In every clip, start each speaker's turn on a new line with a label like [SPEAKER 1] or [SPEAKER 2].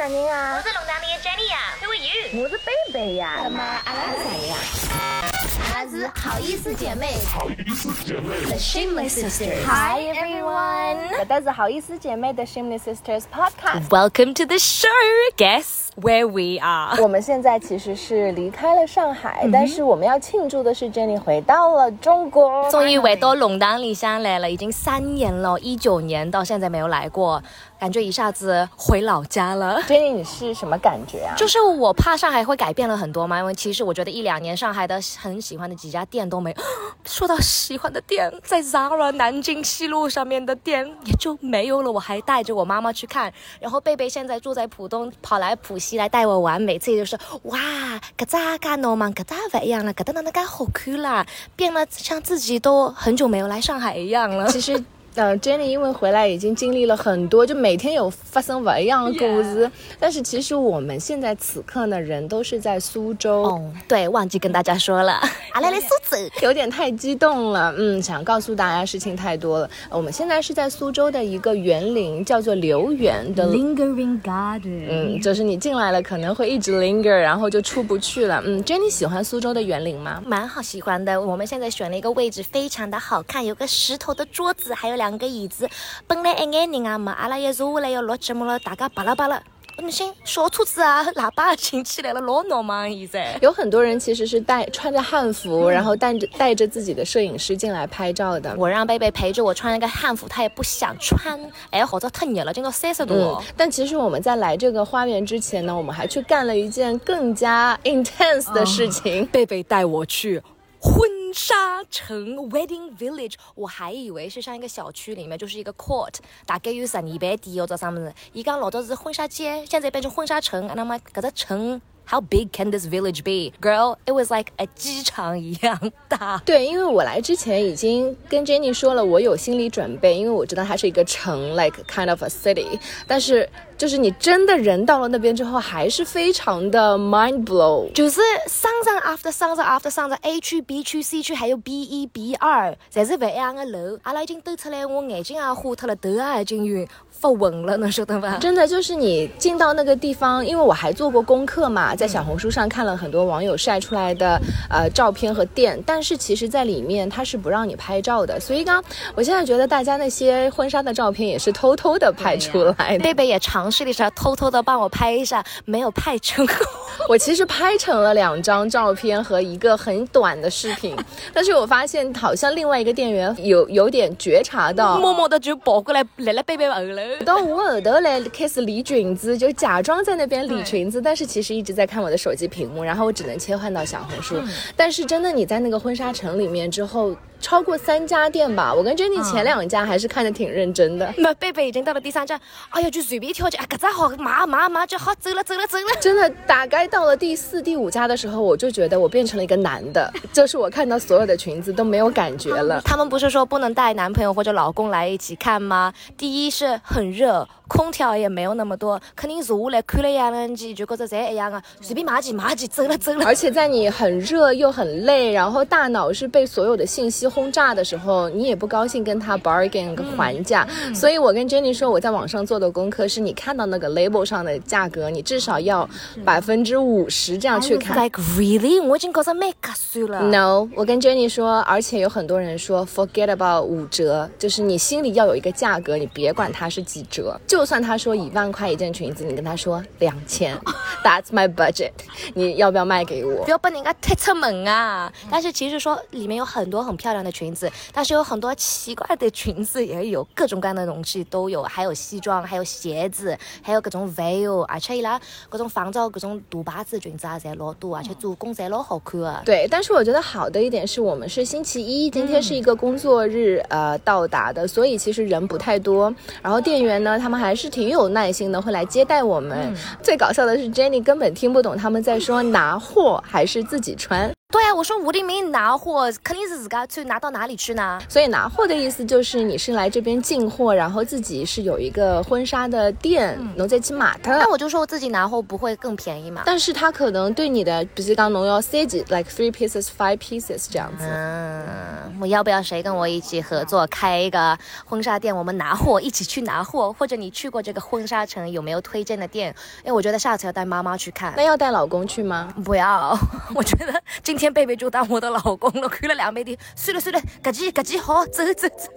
[SPEAKER 1] 啥人啊？
[SPEAKER 2] 我是龙塘里的 Jenny 呀，Who are you？
[SPEAKER 1] 我是贝贝呀。
[SPEAKER 3] 那么阿拉是谁呀？阿拉是好意思姐妹。好意思姐妹。The Shameless Sisters。
[SPEAKER 1] Hi everyone，这都是好意思姐妹的 Shameless Sisters Podcast。
[SPEAKER 2] Welcome to the show. Guess where we are?
[SPEAKER 1] 我们现在其实是离开了上海，但是我们要庆祝的是 Jenny 回到了中国，
[SPEAKER 2] 终于回到龙塘里乡来了，已经三年了，一九年到现在没有来过，感觉一下子回老家了。
[SPEAKER 1] Jenny，你是什么感觉啊？
[SPEAKER 2] 就是我怕上海会改变了很多嘛，因为其实我觉得一两年上海的很喜欢的几家店都没。说到喜欢的店，在 Zara 南京西路上面的店也就没有了。我还带着我妈妈去看，然后贝贝现在住在浦东，跑来浦西来带我玩，每次也就是哇，搿咋搿弄嘛，搿咋不一样了，搿搭哪能介好看啦，变了像自己都很久没有来上海一样了。
[SPEAKER 1] 其实。呃，Jenny 因为回来已经经历了很多，就每天有发生不一样的故事。但是其实我们现在此刻呢，人都是在苏州，
[SPEAKER 2] 哦，对，忘记跟大家说了，阿来来苏州。
[SPEAKER 1] 有点太激动了。嗯，想告诉大家事情太多了。呃我们现在是在苏州的一个园林，叫做留园的。
[SPEAKER 3] Lingering Garden。
[SPEAKER 1] 嗯，就是你进来了可能会一直 linger，然后就出不去了。嗯，Jenny 喜欢苏州的园林吗？
[SPEAKER 2] 蛮好喜欢的。我们现在选了一个位置，非常的好看，有个石头的桌子，还有两个椅子。本来一眼人啊嘛，阿拉一坐下来要录节目了，大家巴拉巴拉。你想小车子啊，喇叭请起来了，老闹忙现在。
[SPEAKER 1] 有很多人其实是带穿着汉服，然后带着带着自己的摄影师进来拍照的。
[SPEAKER 2] 我让贝贝陪着我穿了个汉服，他也不想穿。哎，好像太热了，今朝三十度
[SPEAKER 1] 但其实我们在来这个花园之前呢，我们还去干了一件更加 intense 的事情。
[SPEAKER 2] 贝贝带我去婚纱城 （Wedding Village），我还以为是像一个小区里面就是一个 court，大概有十二万地或者啥么子。伊讲老早是婚纱街，现在变成婚纱城，那么搿个城。How big can this village be, girl? It was like a 机场一样大。
[SPEAKER 1] 对，因为我来之前已经跟 Jenny 说了，我有心理准备，因为我知道它是一个城，like kind of a city。但是就是你真的人到了那边之后，还是非常的 mind blow。
[SPEAKER 2] 就是商场 after 商场 after 商场，A 区、B 区、C 区，还有 B 一、B 二，侪是不一样的楼。阿拉已经抖出来，我眼睛也花脱了，头也已经晕发昏了，能晓得吧？
[SPEAKER 1] 真的就是你进到那个地方，因为我还做过功课嘛，在小红书上看了很多网友晒出来的呃照片和店，但是其实在里面它是不让你拍照的，所以刚我现在觉得大家那些婚纱的照片也是偷偷的拍出来的。
[SPEAKER 2] 贝贝也尝试了一下，偷偷的帮我拍一下，没有拍成功。
[SPEAKER 1] 我其实拍成了两张照片和一个很短的视频，但是我发现好像另外一个店员有有点觉察到，
[SPEAKER 2] 默默的就跑过来来了贝贝后了。
[SPEAKER 1] 到我后头来开始理裙子，就假装在那边理裙子，但是其实一直在看我的手机屏幕，然后我只能切换到小红书。但是真的你在那个婚纱城里面之后，超过三家店吧，我跟 Jenny 前两家还是看的挺认真的。
[SPEAKER 2] 那贝贝已经到了第三站，哎呀，就随便挑起，啊，搿只好，麻麻麻就好，走了走了走了。
[SPEAKER 1] 真的，大概到了第四、第五家的时候，我就觉得我变成了一个男的，就是我看到所有的裙子都没有感觉了。
[SPEAKER 2] 他们不是说不能带男朋友或者老公来一起看吗？第一是很热，空调也没有那么多，肯定坐下来看了一两集，就觉着侪一样啊，随便买几买几，走了走了。
[SPEAKER 1] 而且在你很热又很累，然后大脑是被所有的信息轰炸的时候，你也不高兴跟他 bargain 个还价。所以我跟 Jenny 说，我在网上做的功课是，你看到那个 label 上的价格，你至少要百分之五十这样去看。
[SPEAKER 2] Like really，我已经觉着蛮合算了。
[SPEAKER 1] No，我跟 Jenny 说，而且有很多人说 forget about 五折，就是你心里要有一个价格，你别管它是几折，就算他说一万块一件裙子，你跟他说两千，That's my budget，你要不要卖给我
[SPEAKER 2] 不？要被人家踢出门啊！但是其实说里面有很多很漂亮的裙子，但是有很多奇怪的裙子也有，各种各样的东西都有，还有西装，还有鞋子，还有各种 veil，而且伊拉各种仿造各种大牌子的裙子啊，侪老多，而且做工侪老好看啊。
[SPEAKER 1] 对，但是我觉得好的一点是我们是星期一，今天是一个工作日，呃，到达的，所以其实人不太多。然后店员呢，他们还是挺有耐心的，会来接待我们。最搞笑的是，Jenny 根本听不懂他们在说拿货还是自己穿。
[SPEAKER 2] 对啊，我说吴立明拿货肯定是自个去拿到哪里去呢？
[SPEAKER 1] 所以拿货的意思就是你是来这边进货，然后自己是有一个婚纱的店，侬再去买它。
[SPEAKER 2] 那我就说我自己拿货不会更便宜嘛？
[SPEAKER 1] 但是他可能对你的，比如讲侬要三几，like three pieces, five pieces 这样子。
[SPEAKER 2] 嗯，我要不要谁跟我一起合作开一个婚纱店？我们拿货，一起去拿货，或者你去过这个婚纱城，有没有推荐的店？因为我觉得下次要带妈妈去看
[SPEAKER 1] 那。要带老公去吗？
[SPEAKER 2] 不要，我觉得今天贝贝就当我的老公了，看了两杯的，算了算了，搿记搿记好，走走走。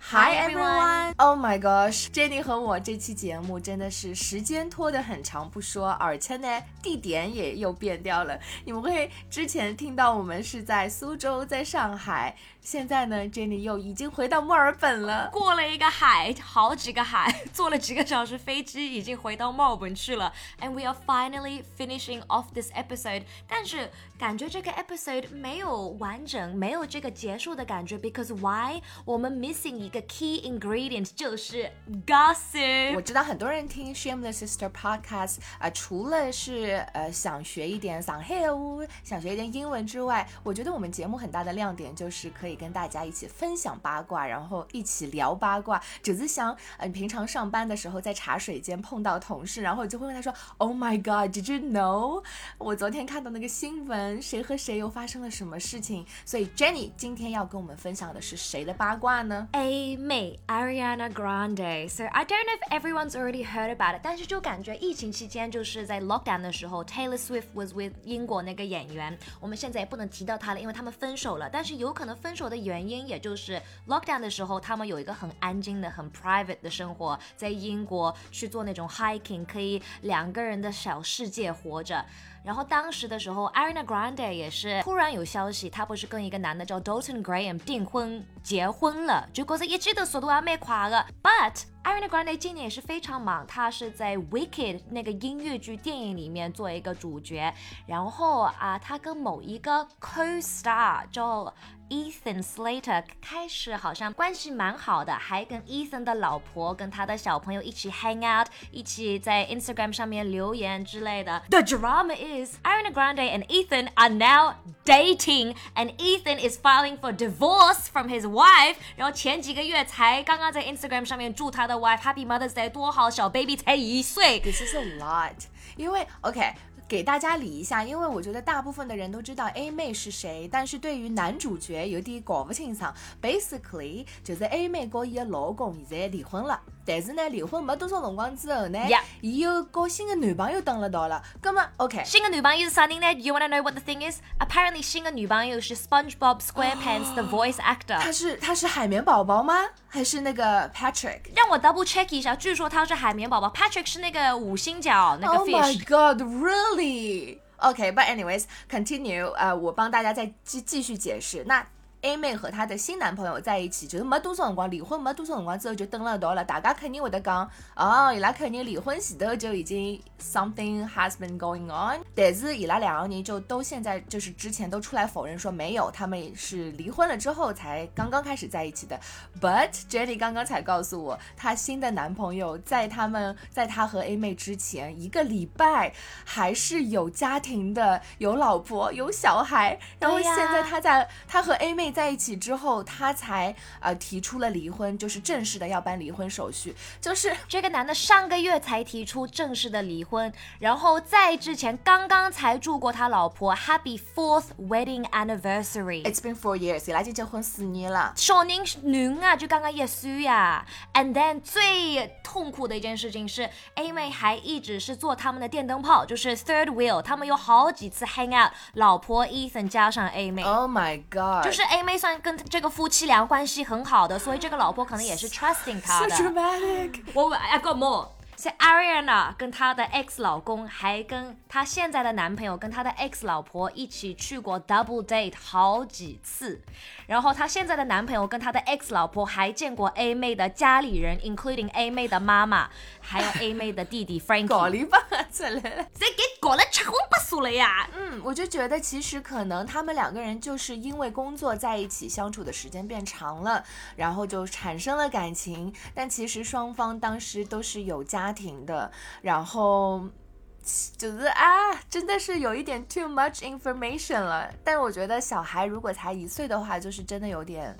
[SPEAKER 1] Hi
[SPEAKER 2] everyone.
[SPEAKER 1] Oh my gosh, Jenny 和我这期节目真的是时间拖得很长不说，而且呢地点也又变掉了。你们会之前听到我们是在苏州，在上海，现在呢 Jenny 又已经回到墨尔本了。
[SPEAKER 2] 过了一个海，好几个海，坐了几个小时飞机，已经回到墨尔本去了。And we are finally finishing off this episode。但是感觉这个 episode 没有完整，没有这个结束的感觉，because why？我们 missing 一个 key ingredient 就是 gossip。
[SPEAKER 1] 我知道很多人听 Shameless Sister Podcast 啊、除了是呃想学一点上海话，想学一点英文之外，我觉得我们节目很大的亮点就是可以跟大家一起分享八卦，然后一起聊八卦。只是想呃平常上班的时候在茶水间碰到同事，然后就会问他说：“Oh my God, did you know？” 我昨天看到那个新闻，谁和谁又发生了什么事情？所以 Jenny 今天要跟我们分享的是谁的八卦呢
[SPEAKER 2] ？A 妹 Ariana Grande。So I don't know if everyone's already heard about it，但是就感觉疫情期间就是在 lockdown 的时候，Taylor Swift was with 英国那个演员，我们现在也不能提到他了，因为他们分手了。但是有可能分手的原因，也就是 lockdown 的时候，他们有一个很安静的、很 private 的生活，在英国去做那种 hiking，可以两个人的小世界活着。然后当时的时候，Ariana Grande 也是突然有消息，她不是跟一个男的叫 Dalton Graham 订婚结婚了，结果这一记得速度还蛮快的。But Ariana Grande 今年也是非常忙，她是在 Wicked 那个音乐剧电影里面做一个主角，然后啊，她跟某一个 co-star 叫 Ethan Slater 开始好像关系蛮好的，还跟 Ethan 的老婆跟他的小朋友一起 hang out，一起在 Instagram 上面留言之类的。The drama is Ariana Grande and Ethan are now dating, and Ethan is filing for divorce from his wife。然后前几个月才刚刚在 Instagram 上面祝他的 wife Happy Mother's Day 多好，小 baby 才一岁。
[SPEAKER 1] This is a lot，因为 OK。 给大家理一下，因为我觉得大部分的人都知道 A 妹是谁，但是对于男主角有点搞不清爽。Basically，就是 A 妹和伊的老公现在离婚了，但是呢，离婚没多少辰光之后呢伊又和新的男朋友等了到了。那么 OK，
[SPEAKER 2] 新的男朋友是啥人呢？You wanna know what the thing is? Apparently，新的女朋友是 SpongeBob SquarePants 的 voice actor。
[SPEAKER 1] 他是他是海绵宝宝吗？还是那个 Patrick？
[SPEAKER 2] 让我 double check 一下，据说他是海绵宝宝，Patrick 是那个五星角那个
[SPEAKER 1] Oh my
[SPEAKER 2] fish。
[SPEAKER 1] Okay, but anyways, continue. 呃，我帮大家再继继续解释。那 A 妹和她的新男朋友在一起，就是没多少辰光，离婚没多少辰光之后就登了一道了。大家肯定会得讲，哦，伊拉肯定离婚前头就已经 something has been going on。但是伊拉两个人就都现在就是之前都出来否认说没有，他们是离婚了之后才刚刚开始在一起的。But Jenny 刚刚才告诉我，她新的男朋友在他们在她和 A 妹之前一个礼拜还是有家庭的，有老婆有小孩，然后现在他在他和 A 妹在一起之后，他才呃提出了离婚，就是正式的要办离婚手续，就是。
[SPEAKER 2] 这个男的上个月才提出正式的离婚，然后在之前刚刚才祝过他老婆 Happy Fourth Wedding Anniversary。
[SPEAKER 1] It's been four years，伊拉已经结婚四年了。
[SPEAKER 2] 少年男啊，就刚刚一岁呀。And then 最痛苦的一件事情是，A 妹还一直是做他们的电灯泡，就是 third wheel，他们有好几次 hang out，老婆 Ethan 加上 A 妹。
[SPEAKER 1] Oh my god！
[SPEAKER 2] 就是 A 妹算跟这个夫妻俩关系很好的，所以这个老婆可能也是 trusting 他
[SPEAKER 1] so
[SPEAKER 2] 的。
[SPEAKER 1] dramatic。
[SPEAKER 2] 我 I got more。是 Ariana 跟她的 ex 老公，还跟她现在的男朋友跟她的 ex 老婆一起去过 double date 好几次，然后她现在的男朋友跟她的 ex 老婆还见过 A 妹的家里人，including A 妹的妈妈，还有 A 妹的弟弟 Frankie。
[SPEAKER 1] 搞篱笆出来了。
[SPEAKER 2] 搞得七荤八素了呀。
[SPEAKER 1] 嗯，我就觉得其实可能他们两个人就是因为工作在一起相处的时间变长了，然后就产生了感情。但其实双方当时都是有家庭的，然后就是啊，真的是有一点 too much information 了。但我觉得小孩如果才一岁的话，就是真的有点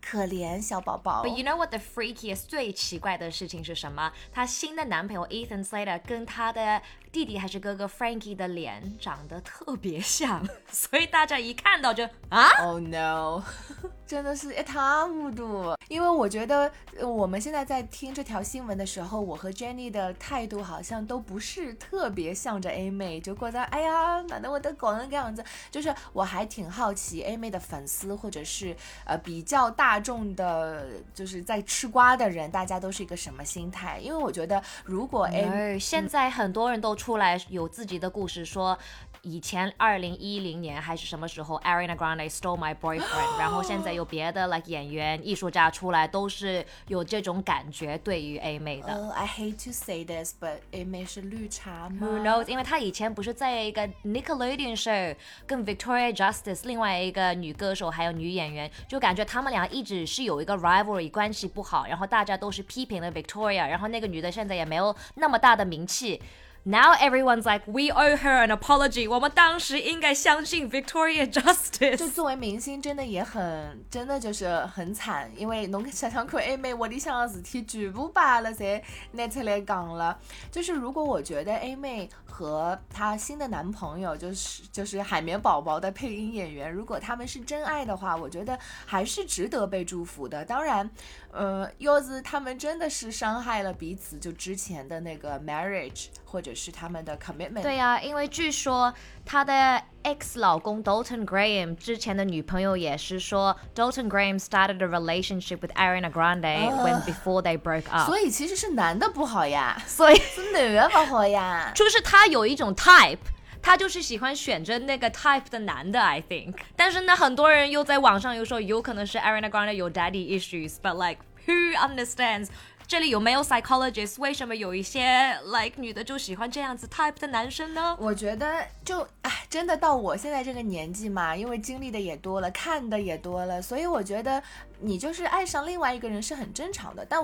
[SPEAKER 1] 可怜小宝宝。
[SPEAKER 2] But you know what the freakiest 最奇怪的事情是什么？她新的男朋友 Ethan Slater 跟她的弟弟还是哥哥 Frankie 的脸长得特别像，所以大家一看到就啊
[SPEAKER 1] ，Oh no！真的是一塌糊涂。因为我觉得呃我们现在在听这条新闻的时候，我和 Jenny 的态度好像都不是特别向着 A 妹，就觉得哎呀，哪能我的搞成这样子？就是我还挺好奇 A 妹的粉丝或者是呃比较大众的，就是在吃瓜的人，大家都是一个什么心态？因为我觉得如果 A
[SPEAKER 2] 哎，现在很多人都出来有自己的故事说。以前二零一零年还是什么时候，Ariana Grande stole my boyfriend，然后现在有别的 like 演员、艺术家出来，都是有这种感觉对于 A 妹的。
[SPEAKER 1] 呃、i hate to say this, but A 妹是绿茶吗
[SPEAKER 2] Who knows？因为她以前不是在一个 Nickelodeon show 跟 Victoria Justice 另外一个女歌手还有女演员，就感觉他们俩一直是有一个 rivalry 关系不好，然后大家都是批评了 Victoria，然后那个女的现在也没有那么大的名气。Now everyone's like, we owe her an apology. 我们当时应该相信 Victoria
[SPEAKER 1] 就
[SPEAKER 2] Justice。
[SPEAKER 1] 作为明星，真的也很，真的就是很惨，因为侬想想看，A 妹窝里向的事体全部把了侪拿出来讲了。就是如果我觉得 A 妹和她新的男朋友，就是就是海绵宝宝的配音演员，如果他们是真爱的话，我觉得还是值得被祝福的。当然，呃，要是他们真的是伤害了彼此，就之前的那个 marriage 或者是他们的 commitment，
[SPEAKER 2] 对呀、因为据说她的 ex 老公 Dalton Graham 之前的女朋友也是说，Dalton Graham started a relationship with Ariana Grande when before they broke up。
[SPEAKER 1] 所以其实是男的不好呀，
[SPEAKER 2] 所以
[SPEAKER 1] 是女的不好呀。
[SPEAKER 2] 就是他有一种 type。他就是喜欢选着那个 type 的男的，I think。但是呢，很多人又在网上又说，有可能是 Ariana Grande 有 daddy issues，but like who understands？这里有没有 psychologist？为什么有一些 like 女的就喜欢这样子 type 的男生呢？
[SPEAKER 1] 我觉得就哎，真的到我现在这个年纪嘛，因为经历的也多了，看的也多了，所以我觉得你就是爱上另外一个人是很正常的。但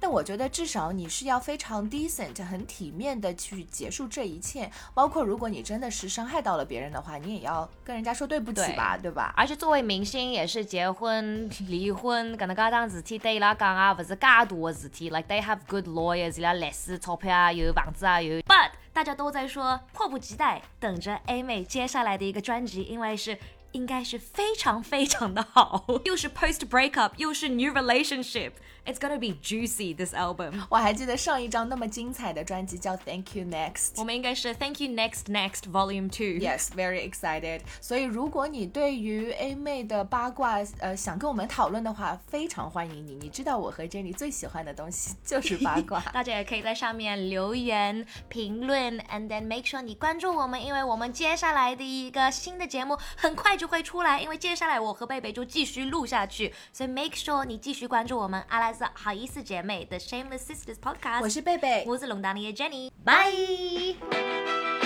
[SPEAKER 1] 但我觉得至少你是要非常 decent、很体面的去结束这一切，包括如果你真的是伤害到了别人的话，你也要跟人家说对不起吧，对吧？
[SPEAKER 2] 而且作为明星，也是结婚、离婚，搿能介桩事体对伊拉讲啊，勿是介大的事体。Like they have good lawyers，伊拉律师钞票啊有，房子啊有。But 大家都在说，迫不及待等着 A 妹接下来的一个专辑，因为是。应该是非常非常的好，又是 post breakup，又是 new relationship，it's gonna be juicy this album。
[SPEAKER 1] 我还记得上一张那么精彩的专辑叫 Thank You Next。
[SPEAKER 2] 我们应该是 Thank you next next volume two。
[SPEAKER 1] Yes, very excited. 所以如果你对于 A 妹的八卦，呃，想跟我们讨论的话，非常欢迎你。你知道我和 Jenny 最喜欢的东西就是八卦。
[SPEAKER 2] 大家也可以在上面留言评论，and then make sure 你关注我们，因为我们接下来的一个新的节目很快 就会出来，因为接下来我和贝贝就继续录下去，所以 make sure 你继续关注我们阿拉斯好意思姐妹的 Shameless Sisters Podcast。
[SPEAKER 1] 我是贝贝，
[SPEAKER 2] 我是龙达尼的 Jenny，拜。